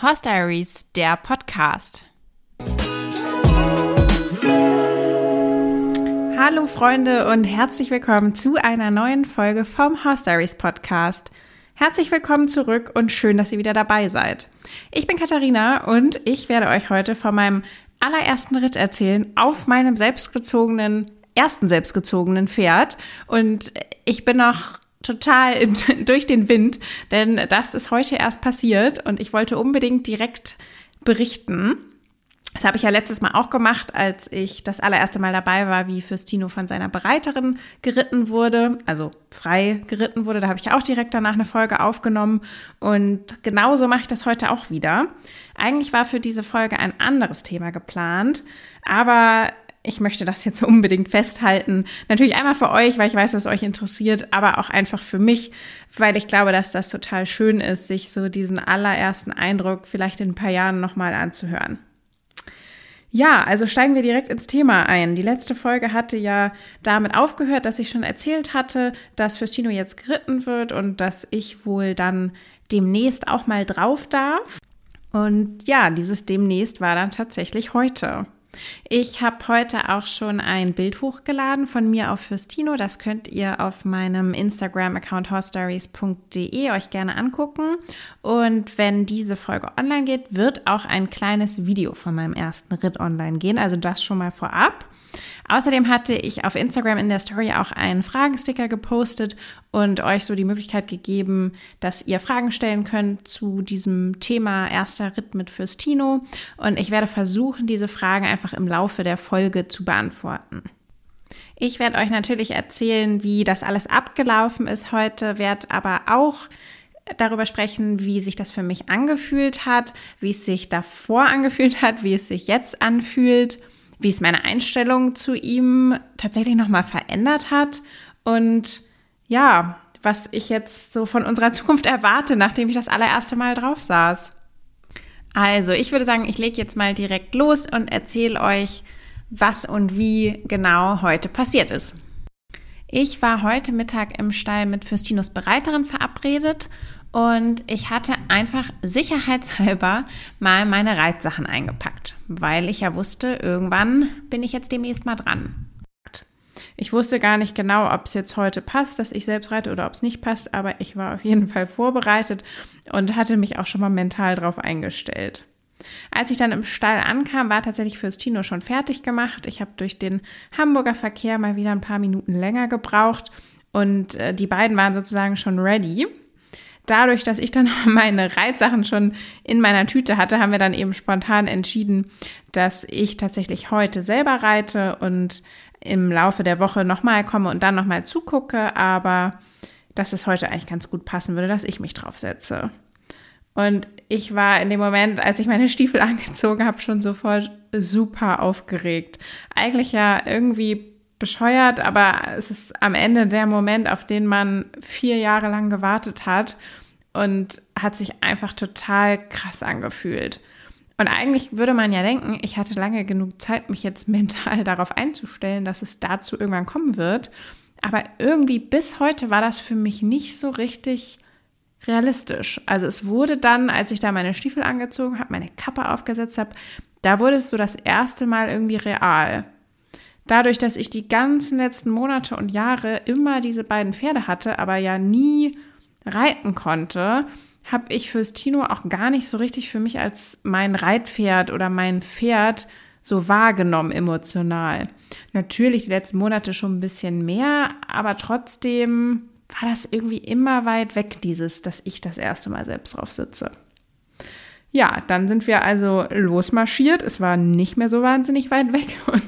Horse Diaries, der Podcast. Hallo Freunde und herzlich willkommen zu einer neuen Folge vom Horse Diaries Podcast. Herzlich willkommen zurück und schön, dass ihr wieder dabei seid. Ich bin Katharina und ich werde euch heute von meinem allerersten Ritt erzählen auf meinem selbstgezogenen, ersten selbstgezogenen Pferd. Und ich bin noch total in, durch den Wind, denn das ist heute erst passiert und ich wollte unbedingt direkt berichten. Das habe ich ja letztes Mal auch gemacht, als ich das allererste Mal dabei war, wie Fürstino von seiner Bereiterin geritten wurde, also frei geritten wurde. Da habe ich auch direkt danach eine Folge aufgenommen. Und genauso mache ich das heute auch wieder. Eigentlich war für diese Folge ein anderes Thema geplant, aber ich möchte das jetzt unbedingt festhalten. Natürlich einmal für euch, weil ich weiß, dass es euch interessiert, aber auch einfach für mich, weil ich glaube, dass das total schön ist, sich so diesen allerersten Eindruck vielleicht in ein paar Jahren nochmal anzuhören. Ja, also steigen wir direkt ins Thema ein. Die letzte Folge hatte ja damit aufgehört, dass ich schon erzählt hatte, dass Fürstino jetzt geritten wird und dass ich wohl dann demnächst auch mal drauf darf. Und ja, dieses demnächst war dann tatsächlich heute. Ich habe heute auch schon ein Bild hochgeladen von mir auf Fürstino. Das könnt ihr auf meinem Instagram-Account horstories.de euch gerne angucken. Und wenn diese Folge online geht, wird auch ein kleines Video von meinem ersten Ritt online gehen. Also das schon mal vorab. Außerdem hatte ich auf Instagram in der Story auch einen Fragensticker gepostet und euch so die Möglichkeit gegeben, dass ihr Fragen stellen könnt zu diesem Thema erster Ritt mit Fürstino. Und ich werde versuchen, diese Fragen einfach im Laufe der Folge zu beantworten. Ich werde euch natürlich erzählen, wie das alles abgelaufen ist heute, werde aber auch darüber sprechen, wie sich das für mich angefühlt hat, wie es sich davor angefühlt hat, wie es sich jetzt anfühlt wie es meine Einstellung zu ihm tatsächlich nochmal verändert hat und ja, was ich jetzt so von unserer Zukunft erwarte, nachdem ich das allererste Mal drauf saß. Also, ich würde sagen, ich lege jetzt mal direkt los und erzähle euch, was und wie genau heute passiert ist. Ich war heute Mittag im Stall mit Fürstinos Bereiterin verabredet und ich hatte einfach sicherheitshalber mal meine Reitsachen eingepackt, weil ich ja wusste, irgendwann bin ich jetzt demnächst mal dran. Ich wusste gar nicht genau, ob es jetzt heute passt, dass ich selbst reite oder ob es nicht passt, aber ich war auf jeden Fall vorbereitet und hatte mich auch schon mal mental drauf eingestellt. Als ich dann im Stall ankam, war tatsächlich Fürstino schon fertig gemacht. Ich habe durch den Hamburger Verkehr mal wieder ein paar Minuten länger gebraucht und äh, die beiden waren sozusagen schon ready dadurch, dass ich dann meine Reitsachen schon in meiner Tüte hatte, haben wir dann eben spontan entschieden, dass ich tatsächlich heute selber reite und im Laufe der Woche nochmal komme und dann nochmal zugucke, aber dass es heute eigentlich ganz gut passen würde, dass ich mich drauf setze. Und ich war in dem Moment, als ich meine Stiefel angezogen habe, schon sofort super aufgeregt. Eigentlich ja irgendwie bescheuert, aber es ist am Ende der Moment, auf den man vier Jahre lang gewartet hat und hat sich einfach total krass angefühlt. Und eigentlich würde man ja denken, ich hatte lange genug Zeit, mich jetzt mental darauf einzustellen, dass es dazu irgendwann kommen wird. Aber irgendwie bis heute war das für mich nicht so richtig realistisch. Also es wurde dann, als ich da meine Stiefel angezogen habe, meine Kappe aufgesetzt habe, da wurde es so das erste Mal irgendwie real. Dadurch, dass ich die ganzen letzten Monate und Jahre immer diese beiden Pferde hatte, aber ja nie reiten konnte, habe ich fürs Tino auch gar nicht so richtig für mich als mein Reitpferd oder mein Pferd so wahrgenommen emotional. Natürlich die letzten Monate schon ein bisschen mehr, aber trotzdem war das irgendwie immer weit weg, dieses, dass ich das erste Mal selbst drauf sitze. Ja, dann sind wir also losmarschiert. Es war nicht mehr so wahnsinnig weit weg und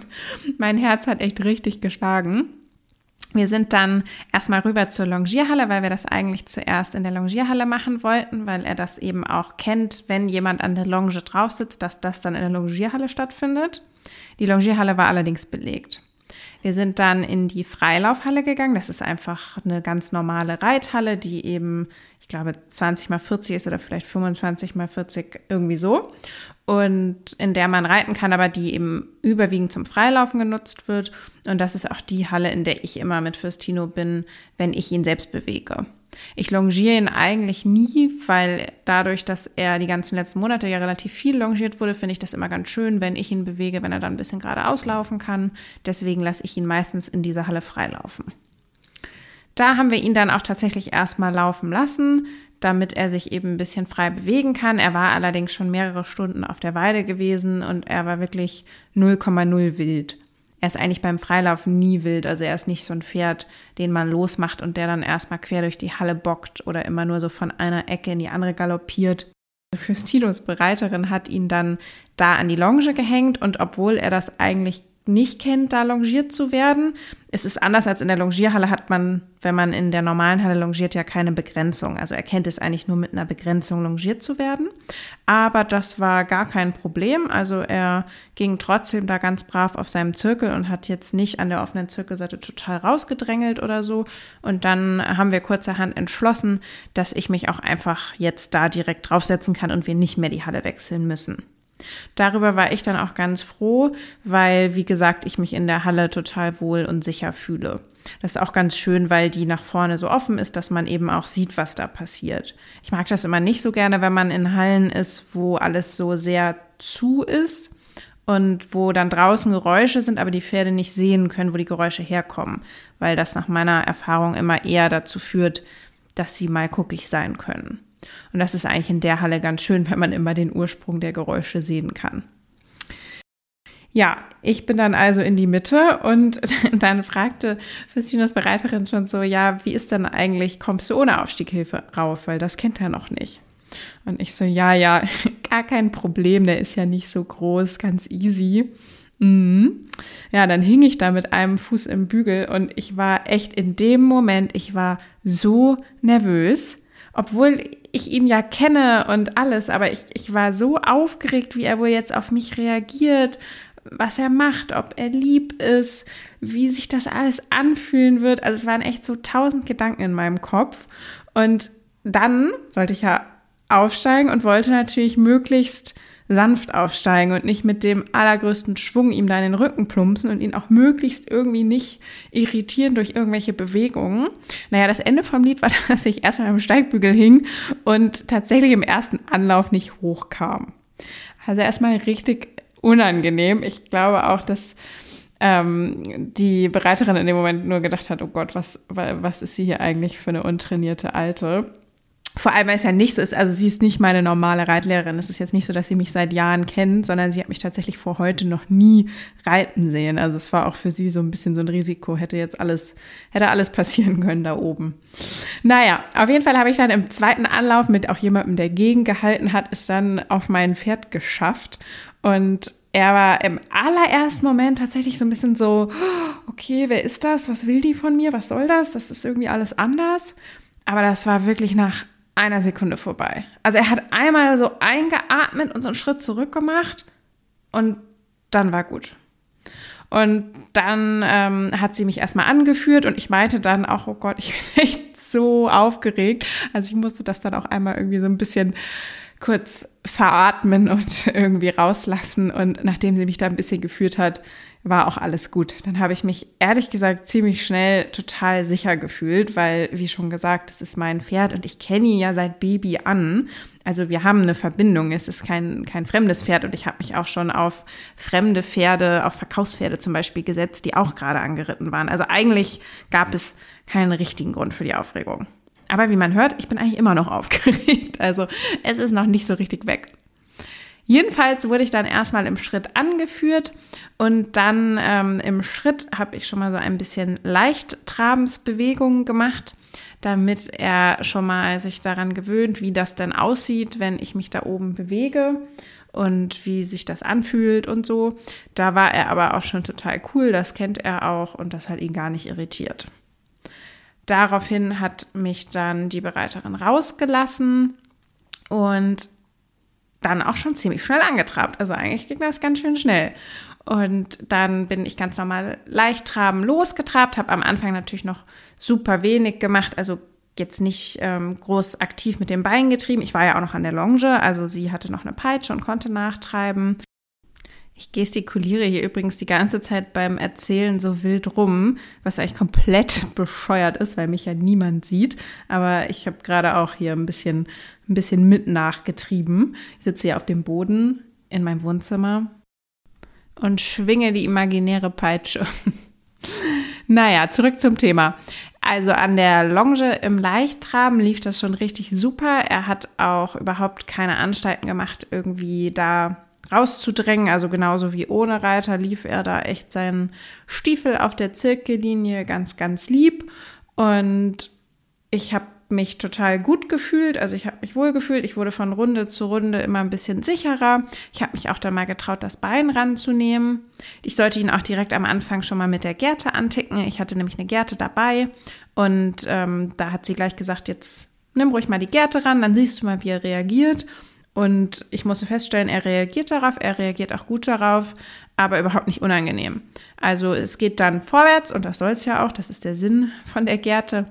mein Herz hat echt richtig geschlagen. Wir sind dann erstmal rüber zur Longierhalle, weil wir das eigentlich zuerst in der Longierhalle machen wollten, weil er das eben auch kennt, wenn jemand an der Longe drauf sitzt, dass das dann in der Longierhalle stattfindet. Die Longierhalle war allerdings belegt. Wir sind dann in die Freilaufhalle gegangen. Das ist einfach eine ganz normale Reithalle, die eben, glaube, 20 mal 40 ist oder vielleicht 25 mal 40, irgendwie so und in der man reiten kann, aber die eben überwiegend zum Freilaufen genutzt wird. Und das ist auch die Halle, in der ich immer mit Fürstino bin, wenn ich ihn selbst bewege. Ich longiere ihn eigentlich nie, weil dadurch, dass er die ganzen letzten Monate ja relativ viel longiert wurde, finde ich das immer ganz schön, wenn ich ihn bewege, wenn er dann ein bisschen geradeaus laufen kann. Deswegen lasse ich ihn meistens in dieser Halle freilaufen. Da haben wir ihn dann auch tatsächlich erstmal laufen lassen, damit er sich eben ein bisschen frei bewegen kann. Er war allerdings schon mehrere Stunden auf der Weide gewesen und er war wirklich 0,0 wild er ist eigentlich beim Freilaufen nie wild. Also er ist nicht so ein Pferd, den man losmacht und der dann erstmal quer durch die Halle bockt oder immer nur so von einer Ecke in die andere galoppiert. Füstinos Bereiterin hat ihn dann da an die Longe gehängt und obwohl er das eigentlich nicht kennt, da longiert zu werden. Es ist anders als in der Longierhalle hat man, wenn man in der normalen Halle longiert, ja keine Begrenzung. Also er kennt es eigentlich nur mit einer Begrenzung longiert zu werden. Aber das war gar kein Problem. Also er ging trotzdem da ganz brav auf seinem Zirkel und hat jetzt nicht an der offenen Zirkelseite total rausgedrängelt oder so. Und dann haben wir kurzerhand entschlossen, dass ich mich auch einfach jetzt da direkt draufsetzen kann und wir nicht mehr die Halle wechseln müssen. Darüber war ich dann auch ganz froh, weil, wie gesagt, ich mich in der Halle total wohl und sicher fühle. Das ist auch ganz schön, weil die nach vorne so offen ist, dass man eben auch sieht, was da passiert. Ich mag das immer nicht so gerne, wenn man in Hallen ist, wo alles so sehr zu ist und wo dann draußen Geräusche sind, aber die Pferde nicht sehen können, wo die Geräusche herkommen, weil das nach meiner Erfahrung immer eher dazu führt, dass sie mal guckig sein können. Und das ist eigentlich in der Halle ganz schön, wenn man immer den Ursprung der Geräusche sehen kann. Ja, ich bin dann also in die Mitte und dann fragte Füstinos Bereiterin schon so, ja, wie ist denn eigentlich, kommst du ohne Aufstieghilfe rauf, weil das kennt er noch nicht. Und ich so, ja, ja, gar kein Problem, der ist ja nicht so groß, ganz easy. Mhm. Ja, dann hing ich da mit einem Fuß im Bügel und ich war echt in dem Moment, ich war so nervös, obwohl ich ihn ja kenne und alles, aber ich, ich war so aufgeregt, wie er wohl jetzt auf mich reagiert, was er macht, ob er lieb ist, wie sich das alles anfühlen wird. Also es waren echt so tausend Gedanken in meinem Kopf. Und dann sollte ich ja aufsteigen und wollte natürlich möglichst sanft aufsteigen und nicht mit dem allergrößten Schwung ihm da in den Rücken plumpsen und ihn auch möglichst irgendwie nicht irritieren durch irgendwelche Bewegungen. Naja, das Ende vom Lied war, dass ich erstmal am Steigbügel hing und tatsächlich im ersten Anlauf nicht hochkam. Also erstmal richtig unangenehm. Ich glaube auch, dass ähm, die Bereiterin in dem Moment nur gedacht hat, oh Gott, was, was ist sie hier eigentlich für eine untrainierte Alte? Vor allem, weil es ja nicht so ist, also sie ist nicht meine normale Reitlehrerin. Es ist jetzt nicht so, dass sie mich seit Jahren kennt, sondern sie hat mich tatsächlich vor heute noch nie reiten sehen. Also es war auch für sie so ein bisschen so ein Risiko, hätte jetzt alles, hätte alles passieren können da oben. Naja, auf jeden Fall habe ich dann im zweiten Anlauf mit auch jemandem, der gegengehalten hat, es dann auf mein Pferd geschafft. Und er war im allerersten Moment tatsächlich so ein bisschen so, okay, wer ist das? Was will die von mir? Was soll das? Das ist irgendwie alles anders. Aber das war wirklich nach einer Sekunde vorbei. Also er hat einmal so eingeatmet und so einen Schritt zurück gemacht und dann war gut. Und dann ähm, hat sie mich erstmal angeführt und ich meinte dann auch, oh Gott, ich bin echt so aufgeregt. Also ich musste das dann auch einmal irgendwie so ein bisschen kurz veratmen und irgendwie rauslassen. Und nachdem sie mich da ein bisschen geführt hat, war auch alles gut. Dann habe ich mich ehrlich gesagt ziemlich schnell total sicher gefühlt, weil, wie schon gesagt, das ist mein Pferd und ich kenne ihn ja seit Baby an. Also wir haben eine Verbindung. Es ist kein, kein fremdes Pferd und ich habe mich auch schon auf fremde Pferde, auf Verkaufspferde zum Beispiel gesetzt, die auch gerade angeritten waren. Also eigentlich gab es keinen richtigen Grund für die Aufregung. Aber wie man hört, ich bin eigentlich immer noch aufgeregt. Also es ist noch nicht so richtig weg. Jedenfalls wurde ich dann erstmal im Schritt angeführt und dann ähm, im Schritt habe ich schon mal so ein bisschen leicht Trabensbewegungen gemacht, damit er schon mal sich daran gewöhnt, wie das denn aussieht, wenn ich mich da oben bewege und wie sich das anfühlt und so. Da war er aber auch schon total cool, das kennt er auch und das hat ihn gar nicht irritiert. Daraufhin hat mich dann die Bereiterin rausgelassen und dann auch schon ziemlich schnell angetrabt. Also eigentlich ging das ganz schön schnell. Und dann bin ich ganz normal leicht traben losgetrabt, habe am Anfang natürlich noch super wenig gemacht, also jetzt nicht ähm, groß aktiv mit dem Bein getrieben. Ich war ja auch noch an der Longe, also sie hatte noch eine Peitsche und konnte nachtreiben. Ich gestikuliere hier übrigens die ganze Zeit beim Erzählen so wild rum, was eigentlich komplett bescheuert ist, weil mich ja niemand sieht. Aber ich habe gerade auch hier ein bisschen, ein bisschen mit nachgetrieben. Ich sitze hier auf dem Boden in meinem Wohnzimmer und schwinge die imaginäre Peitsche. naja, zurück zum Thema. Also an der Longe im Leichttraben lief das schon richtig super. Er hat auch überhaupt keine Anstalten gemacht, irgendwie da rauszudrängen. Also genauso wie ohne Reiter lief er da echt seinen Stiefel auf der Zirkellinie ganz, ganz lieb. Und ich habe mich total gut gefühlt, also ich habe mich wohl gefühlt. Ich wurde von Runde zu Runde immer ein bisschen sicherer. Ich habe mich auch dann mal getraut, das Bein ranzunehmen. Ich sollte ihn auch direkt am Anfang schon mal mit der Gerte anticken. Ich hatte nämlich eine Gerte dabei und ähm, da hat sie gleich gesagt, jetzt nimm ruhig mal die Gerte ran, dann siehst du mal, wie er reagiert. Und ich musste feststellen, er reagiert darauf, er reagiert auch gut darauf, aber überhaupt nicht unangenehm. Also es geht dann vorwärts und das soll es ja auch, das ist der Sinn von der Gerte.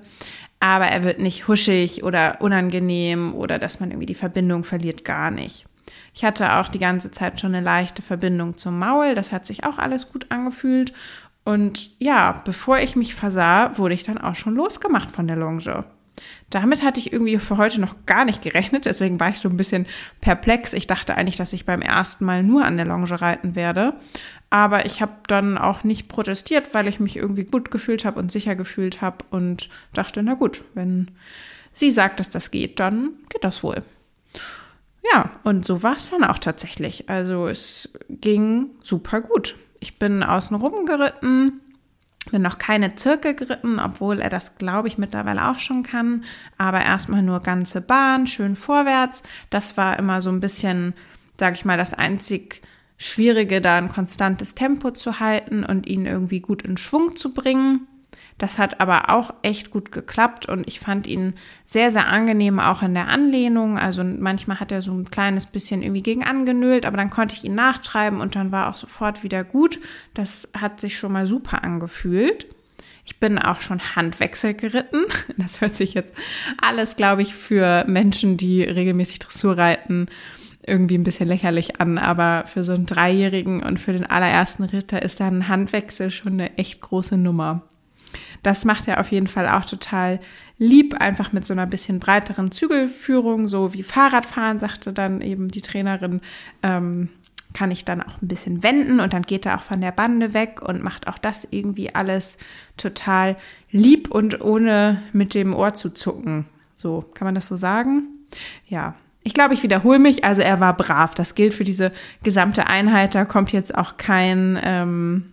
Aber er wird nicht huschig oder unangenehm oder dass man irgendwie die Verbindung verliert, gar nicht. Ich hatte auch die ganze Zeit schon eine leichte Verbindung zum Maul, das hat sich auch alles gut angefühlt. Und ja, bevor ich mich versah, wurde ich dann auch schon losgemacht von der Longe. Damit hatte ich irgendwie für heute noch gar nicht gerechnet, deswegen war ich so ein bisschen perplex. Ich dachte eigentlich, dass ich beim ersten Mal nur an der Longe reiten werde. Aber ich habe dann auch nicht protestiert, weil ich mich irgendwie gut gefühlt habe und sicher gefühlt habe und dachte, na gut, wenn sie sagt, dass das geht, dann geht das wohl. Ja, und so war es dann auch tatsächlich. Also es ging super gut. Ich bin außen rum geritten, bin noch keine Zirkel geritten, obwohl er das, glaube ich, mittlerweile auch schon kann. Aber erstmal nur ganze Bahn, schön vorwärts. Das war immer so ein bisschen, sage ich mal, das einzig Schwierige, da ein konstantes Tempo zu halten und ihn irgendwie gut in Schwung zu bringen. Das hat aber auch echt gut geklappt und ich fand ihn sehr, sehr angenehm auch in der Anlehnung. Also manchmal hat er so ein kleines bisschen irgendwie gegen angenölt, aber dann konnte ich ihn nachtreiben und dann war auch sofort wieder gut. Das hat sich schon mal super angefühlt. Ich bin auch schon Handwechsel geritten. Das hört sich jetzt alles, glaube ich, für Menschen, die regelmäßig Dressur reiten, irgendwie ein bisschen lächerlich an, aber für so einen Dreijährigen und für den allerersten Ritter ist da ein Handwechsel schon eine echt große Nummer. Das macht er auf jeden Fall auch total lieb, einfach mit so einer bisschen breiteren Zügelführung, so wie Fahrradfahren, sagte dann eben die Trainerin. Ähm, kann ich dann auch ein bisschen wenden und dann geht er auch von der Bande weg und macht auch das irgendwie alles total lieb und ohne mit dem Ohr zu zucken. So, kann man das so sagen? Ja. Ich glaube, ich wiederhole mich. Also er war brav. Das gilt für diese gesamte Einheit. Da kommt jetzt auch kein ähm,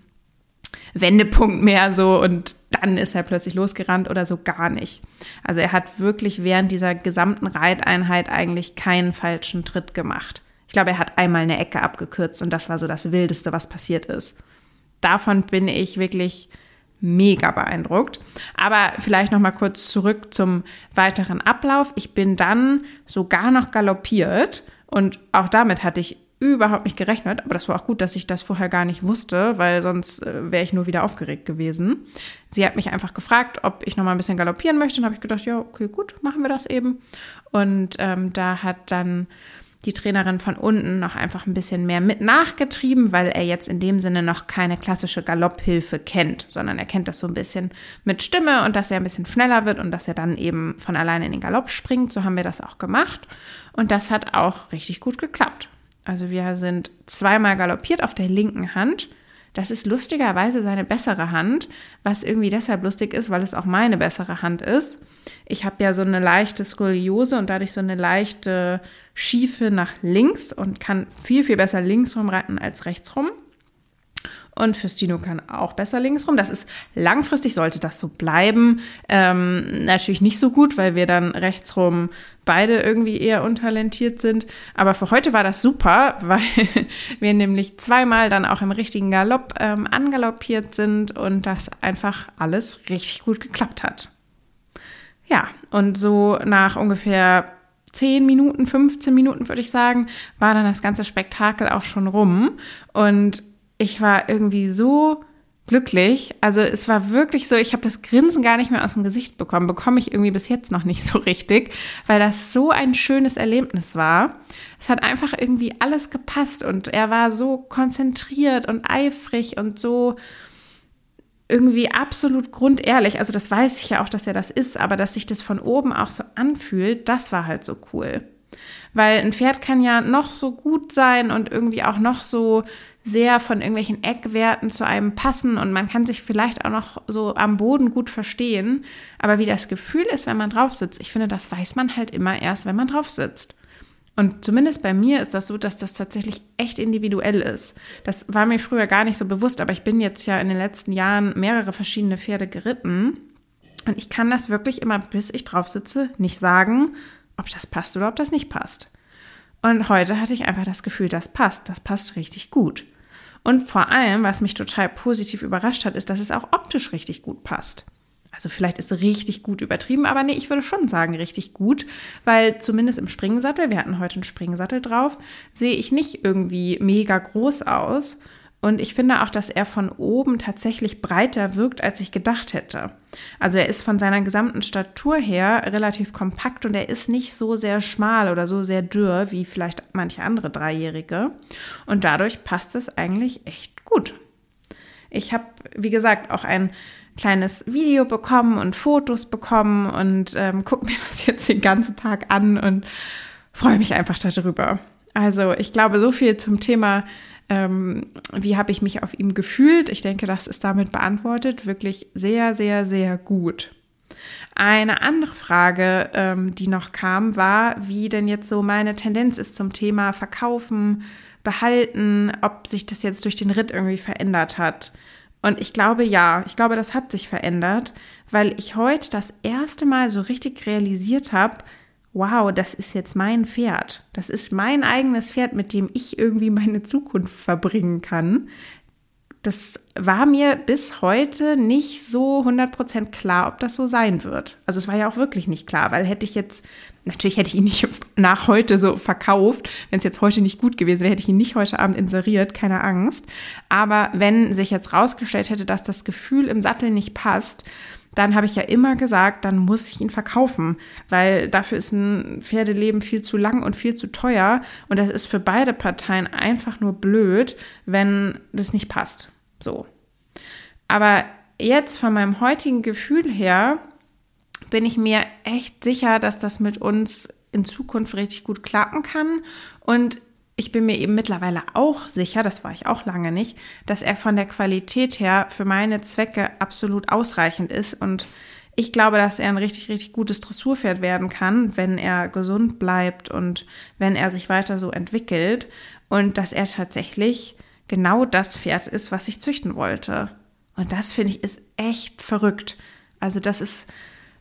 Wendepunkt mehr so und dann ist er plötzlich losgerannt oder so gar nicht. Also er hat wirklich während dieser gesamten Reiteinheit eigentlich keinen falschen Tritt gemacht. Ich glaube, er hat einmal eine Ecke abgekürzt und das war so das Wildeste, was passiert ist. Davon bin ich wirklich mega beeindruckt. Aber vielleicht noch mal kurz zurück zum weiteren Ablauf. Ich bin dann sogar noch galoppiert und auch damit hatte ich überhaupt nicht gerechnet, aber das war auch gut, dass ich das vorher gar nicht wusste, weil sonst äh, wäre ich nur wieder aufgeregt gewesen. Sie hat mich einfach gefragt, ob ich noch mal ein bisschen galoppieren möchte und habe ich gedacht, ja, okay, gut, machen wir das eben. Und ähm, da hat dann die Trainerin von unten noch einfach ein bisschen mehr mit nachgetrieben, weil er jetzt in dem Sinne noch keine klassische Galopphilfe kennt, sondern er kennt das so ein bisschen mit Stimme und dass er ein bisschen schneller wird und dass er dann eben von alleine in den Galopp springt. So haben wir das auch gemacht und das hat auch richtig gut geklappt. Also wir sind zweimal galoppiert auf der linken Hand. Das ist lustigerweise seine bessere Hand, was irgendwie deshalb lustig ist, weil es auch meine bessere Hand ist. Ich habe ja so eine leichte Skoliose und dadurch so eine leichte Schiefe nach links und kann viel, viel besser links rumreiten als rechts rum. Und Fürstino kann auch besser links rum. Das ist langfristig, sollte das so bleiben. Ähm, natürlich nicht so gut, weil wir dann rechts rum beide irgendwie eher untalentiert sind. Aber für heute war das super, weil wir nämlich zweimal dann auch im richtigen Galopp ähm, angaloppiert sind und das einfach alles richtig gut geklappt hat. Ja, und so nach ungefähr 10 Minuten, 15 Minuten würde ich sagen, war dann das ganze Spektakel auch schon rum. Und ich war irgendwie so glücklich. Also es war wirklich so, ich habe das Grinsen gar nicht mehr aus dem Gesicht bekommen. Bekomme ich irgendwie bis jetzt noch nicht so richtig, weil das so ein schönes Erlebnis war. Es hat einfach irgendwie alles gepasst und er war so konzentriert und eifrig und so irgendwie absolut grundehrlich. Also das weiß ich ja auch, dass er das ist, aber dass sich das von oben auch so anfühlt, das war halt so cool. Weil ein Pferd kann ja noch so gut sein und irgendwie auch noch so sehr von irgendwelchen Eckwerten zu einem passen und man kann sich vielleicht auch noch so am Boden gut verstehen. Aber wie das Gefühl ist, wenn man drauf sitzt, ich finde, das weiß man halt immer erst, wenn man drauf sitzt. Und zumindest bei mir ist das so, dass das tatsächlich echt individuell ist. Das war mir früher gar nicht so bewusst, aber ich bin jetzt ja in den letzten Jahren mehrere verschiedene Pferde geritten. Und ich kann das wirklich immer, bis ich drauf sitze, nicht sagen, ob das passt oder ob das nicht passt. Und heute hatte ich einfach das Gefühl, das passt, das passt richtig gut. Und vor allem, was mich total positiv überrascht hat, ist, dass es auch optisch richtig gut passt. Also vielleicht ist richtig gut übertrieben, aber nee, ich würde schon sagen richtig gut, weil zumindest im Springsattel, wir hatten heute einen Springsattel drauf, sehe ich nicht irgendwie mega groß aus. Und ich finde auch, dass er von oben tatsächlich breiter wirkt, als ich gedacht hätte. Also er ist von seiner gesamten Statur her relativ kompakt und er ist nicht so sehr schmal oder so sehr dürr wie vielleicht manche andere Dreijährige. Und dadurch passt es eigentlich echt gut. Ich habe, wie gesagt, auch ein kleines Video bekommen und Fotos bekommen und ähm, gucke mir das jetzt den ganzen Tag an und freue mich einfach darüber. Also ich glaube, so viel zum Thema, ähm, wie habe ich mich auf ihm gefühlt. Ich denke, das ist damit beantwortet. Wirklich sehr, sehr, sehr gut. Eine andere Frage, ähm, die noch kam, war, wie denn jetzt so meine Tendenz ist zum Thema Verkaufen, Behalten, ob sich das jetzt durch den Ritt irgendwie verändert hat. Und ich glaube, ja, ich glaube, das hat sich verändert, weil ich heute das erste Mal so richtig realisiert habe, wow, das ist jetzt mein Pferd. Das ist mein eigenes Pferd, mit dem ich irgendwie meine Zukunft verbringen kann. Das war mir bis heute nicht so 100% klar, ob das so sein wird. Also es war ja auch wirklich nicht klar, weil hätte ich jetzt Natürlich hätte ich ihn nicht nach heute so verkauft. Wenn es jetzt heute nicht gut gewesen wäre, hätte ich ihn nicht heute Abend inseriert, keine Angst. Aber wenn sich jetzt rausgestellt hätte, dass das Gefühl im Sattel nicht passt, dann habe ich ja immer gesagt, dann muss ich ihn verkaufen, weil dafür ist ein Pferdeleben viel zu lang und viel zu teuer und das ist für beide Parteien einfach nur blöd, wenn das nicht passt. So. Aber jetzt von meinem heutigen Gefühl her bin ich mir echt sicher, dass das mit uns in Zukunft richtig gut klappen kann. Und ich bin mir eben mittlerweile auch sicher, das war ich auch lange nicht, dass er von der Qualität her für meine Zwecke absolut ausreichend ist. Und ich glaube, dass er ein richtig, richtig gutes Dressurpferd werden kann, wenn er gesund bleibt und wenn er sich weiter so entwickelt. Und dass er tatsächlich genau das Pferd ist, was ich züchten wollte. Und das finde ich ist echt verrückt. Also das ist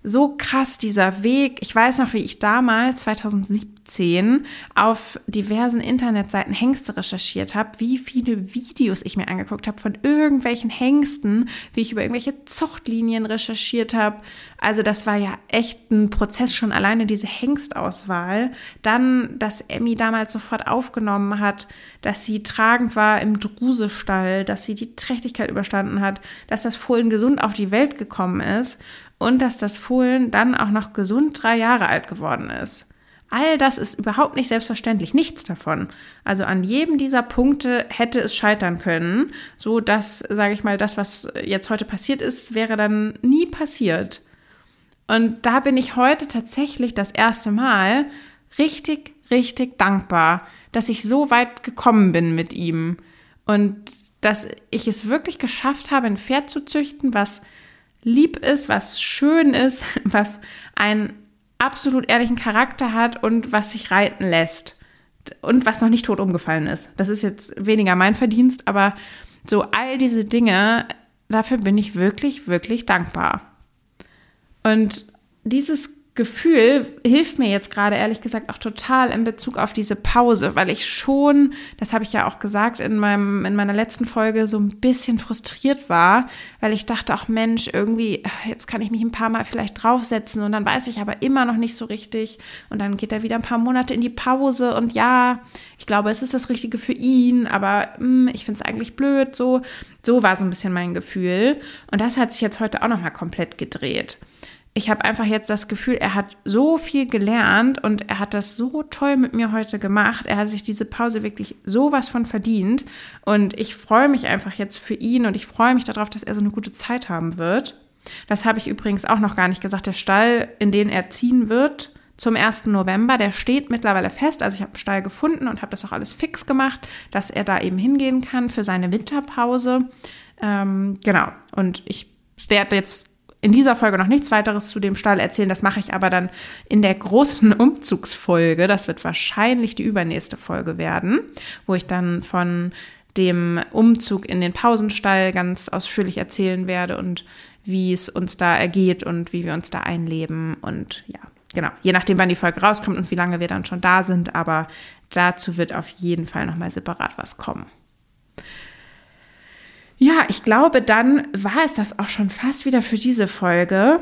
so krass, dieser Weg. Ich weiß noch, wie ich damals, 2017, auf diversen Internetseiten Hengste recherchiert habe, wie viele Videos ich mir angeguckt habe von irgendwelchen Hengsten, wie ich über irgendwelche Zuchtlinien recherchiert habe. Also das war ja echt ein Prozess, schon alleine diese Hengstauswahl. Dann, dass Emmy damals sofort aufgenommen hat, dass sie tragend war im Drusestall, dass sie die Trächtigkeit überstanden hat, dass das Fohlen gesund auf die Welt gekommen ist und dass das Fohlen dann auch noch gesund drei Jahre alt geworden ist. All das ist überhaupt nicht selbstverständlich, nichts davon. Also an jedem dieser Punkte hätte es scheitern können, so dass, sage ich mal, das, was jetzt heute passiert ist, wäre dann nie passiert. Und da bin ich heute tatsächlich das erste Mal richtig, richtig dankbar, dass ich so weit gekommen bin mit ihm und dass ich es wirklich geschafft habe, ein Pferd zu züchten, was lieb ist, was schön ist, was einen absolut ehrlichen Charakter hat und was sich reiten lässt und was noch nicht tot umgefallen ist. Das ist jetzt weniger mein Verdienst, aber so all diese Dinge, dafür bin ich wirklich, wirklich dankbar. Und dieses Gefühl hilft mir jetzt gerade ehrlich gesagt auch total in Bezug auf diese Pause, weil ich schon, das habe ich ja auch gesagt in meinem in meiner letzten Folge so ein bisschen frustriert war, weil ich dachte auch Mensch, irgendwie jetzt kann ich mich ein paar mal vielleicht draufsetzen und dann weiß ich aber immer noch nicht so richtig und dann geht er wieder ein paar Monate in die Pause und ja, ich glaube, es ist das richtige für ihn, aber mh, hm, ich finde es eigentlich blöd so. So war so ein bisschen mein Gefühl und das hat sich jetzt heute auch noch mal komplett gedreht ich habe einfach jetzt das Gefühl, er hat so viel gelernt und er hat das so toll mit mir heute gemacht. Er hat sich diese Pause wirklich sowas von verdient. Und ich freue mich einfach jetzt für ihn und ich freue mich darauf, dass er so eine gute Zeit haben wird. Das habe ich übrigens auch noch gar nicht gesagt. Der Stall, in den er ziehen wird zum 1. November, der steht mittlerweile fest. Also ich habe einen Stall gefunden und habe das auch alles fix gemacht, dass er da eben hingehen kann für seine Winterpause. Ähm, genau. Und ich werde jetzt in dieser Folge noch nichts weiteres zu dem Stall erzählen. Das mache ich aber dann in der großen Umzugsfolge. Das wird wahrscheinlich die übernächste Folge werden, wo ich dann von dem Umzug in den Pausenstall ganz ausführlich erzählen werde und wie es uns da ergeht und wie wir uns da einleben und ja, genau, je nachdem, wann die Folge rauskommt und wie lange wir dann schon da sind, aber dazu wird auf jeden Fall nochmal separat was kommen. Ja, ich glaube, dann war es das auch schon fast wieder für diese Folge.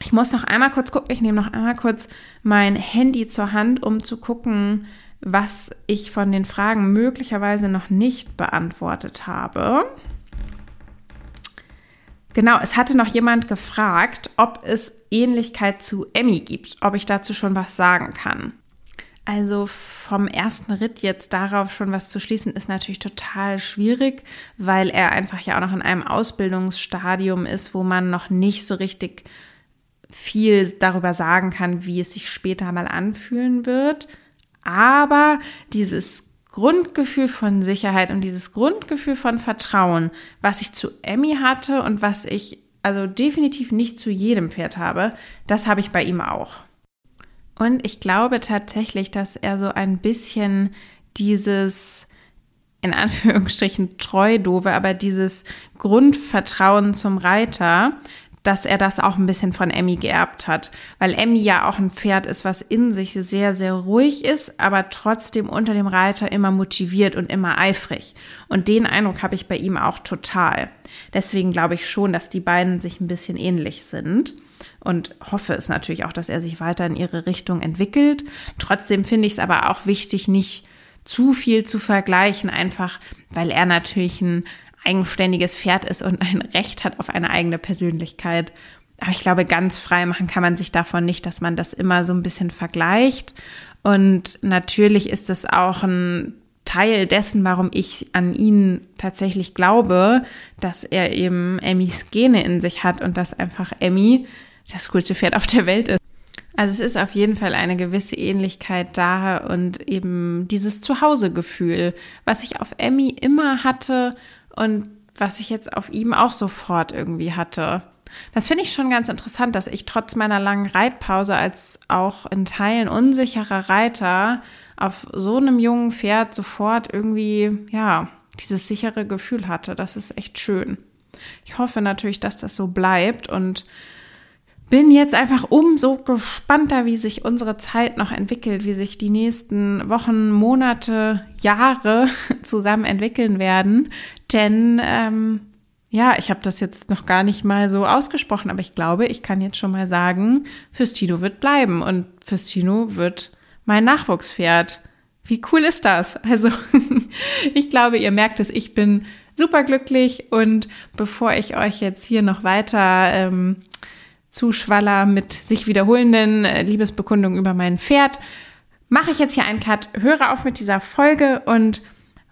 Ich muss noch einmal kurz gucken, ich nehme noch einmal kurz mein Handy zur Hand, um zu gucken, was ich von den Fragen möglicherweise noch nicht beantwortet habe. Genau, es hatte noch jemand gefragt, ob es Ähnlichkeit zu Emmy gibt, ob ich dazu schon was sagen kann. Also vom ersten Ritt jetzt darauf schon was zu schließen, ist natürlich total schwierig, weil er einfach ja auch noch in einem Ausbildungsstadium ist, wo man noch nicht so richtig viel darüber sagen kann, wie es sich später mal anfühlen wird. Aber dieses Grundgefühl von Sicherheit und dieses Grundgefühl von Vertrauen, was ich zu Emmy hatte und was ich also definitiv nicht zu jedem Pferd habe, das habe ich bei ihm auch. Und ich glaube tatsächlich, dass er so ein bisschen dieses, in Anführungsstrichen treu doofe, aber dieses Grundvertrauen zum Reiter, dass er das auch ein bisschen von Emmy geerbt hat, weil Emmy ja auch ein Pferd ist, was in sich sehr, sehr ruhig ist, aber trotzdem unter dem Reiter immer motiviert und immer eifrig. Und den Eindruck habe ich bei ihm auch total. Deswegen glaube ich schon, dass die beiden sich ein bisschen ähnlich sind und hoffe es natürlich auch, dass er sich weiter in ihre Richtung entwickelt. Trotzdem finde ich es aber auch wichtig, nicht zu viel zu vergleichen, einfach weil er natürlich ein eigenständiges Pferd ist und ein Recht hat auf eine eigene Persönlichkeit. Aber ich glaube, ganz frei machen kann man sich davon nicht, dass man das immer so ein bisschen vergleicht. Und natürlich ist es auch ein Teil dessen, warum ich an ihn tatsächlich glaube, dass er eben Emmys Gene in sich hat und dass einfach Emmy das coolste Pferd auf der Welt ist. Also es ist auf jeden Fall eine gewisse Ähnlichkeit da und eben dieses Zuhausegefühl, was ich auf Emmy immer hatte und was ich jetzt auf ihm auch sofort irgendwie hatte. Das finde ich schon ganz interessant, dass ich trotz meiner langen Reitpause als auch in Teilen unsicherer Reiter auf so einem jungen Pferd sofort irgendwie, ja, dieses sichere Gefühl hatte. Das ist echt schön. Ich hoffe natürlich, dass das so bleibt und bin jetzt einfach umso gespannter, wie sich unsere Zeit noch entwickelt, wie sich die nächsten Wochen, Monate, Jahre zusammen entwickeln werden. Denn ähm, ja, ich habe das jetzt noch gar nicht mal so ausgesprochen, aber ich glaube, ich kann jetzt schon mal sagen, Fürstino wird bleiben und Fürstino wird mein Nachwuchspferd. Wie cool ist das? Also, ich glaube, ihr merkt es, ich bin super glücklich und bevor ich euch jetzt hier noch weiter ähm, Zuschwaller mit sich wiederholenden äh, Liebesbekundungen über mein Pferd, mache ich jetzt hier einen Cut, höre auf mit dieser Folge und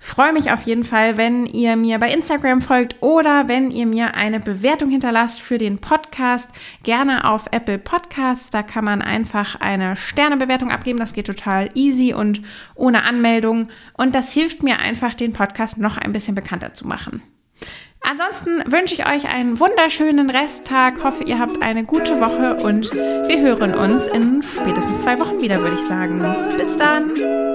freue mich auf jeden Fall, wenn ihr mir bei Instagram folgt oder wenn ihr mir eine Bewertung hinterlasst für den Podcast. Gerne auf Apple Podcasts. Da kann man einfach eine Sternebewertung abgeben. Das geht total easy und ohne Anmeldung. Und das hilft mir einfach, den Podcast noch ein bisschen bekannter zu machen. Ansonsten wünsche ich euch einen wunderschönen Resttag, hoffe, ihr habt eine gute Woche und wir hören uns in spätestens zwei Wochen wieder, würde ich sagen. Bis dann!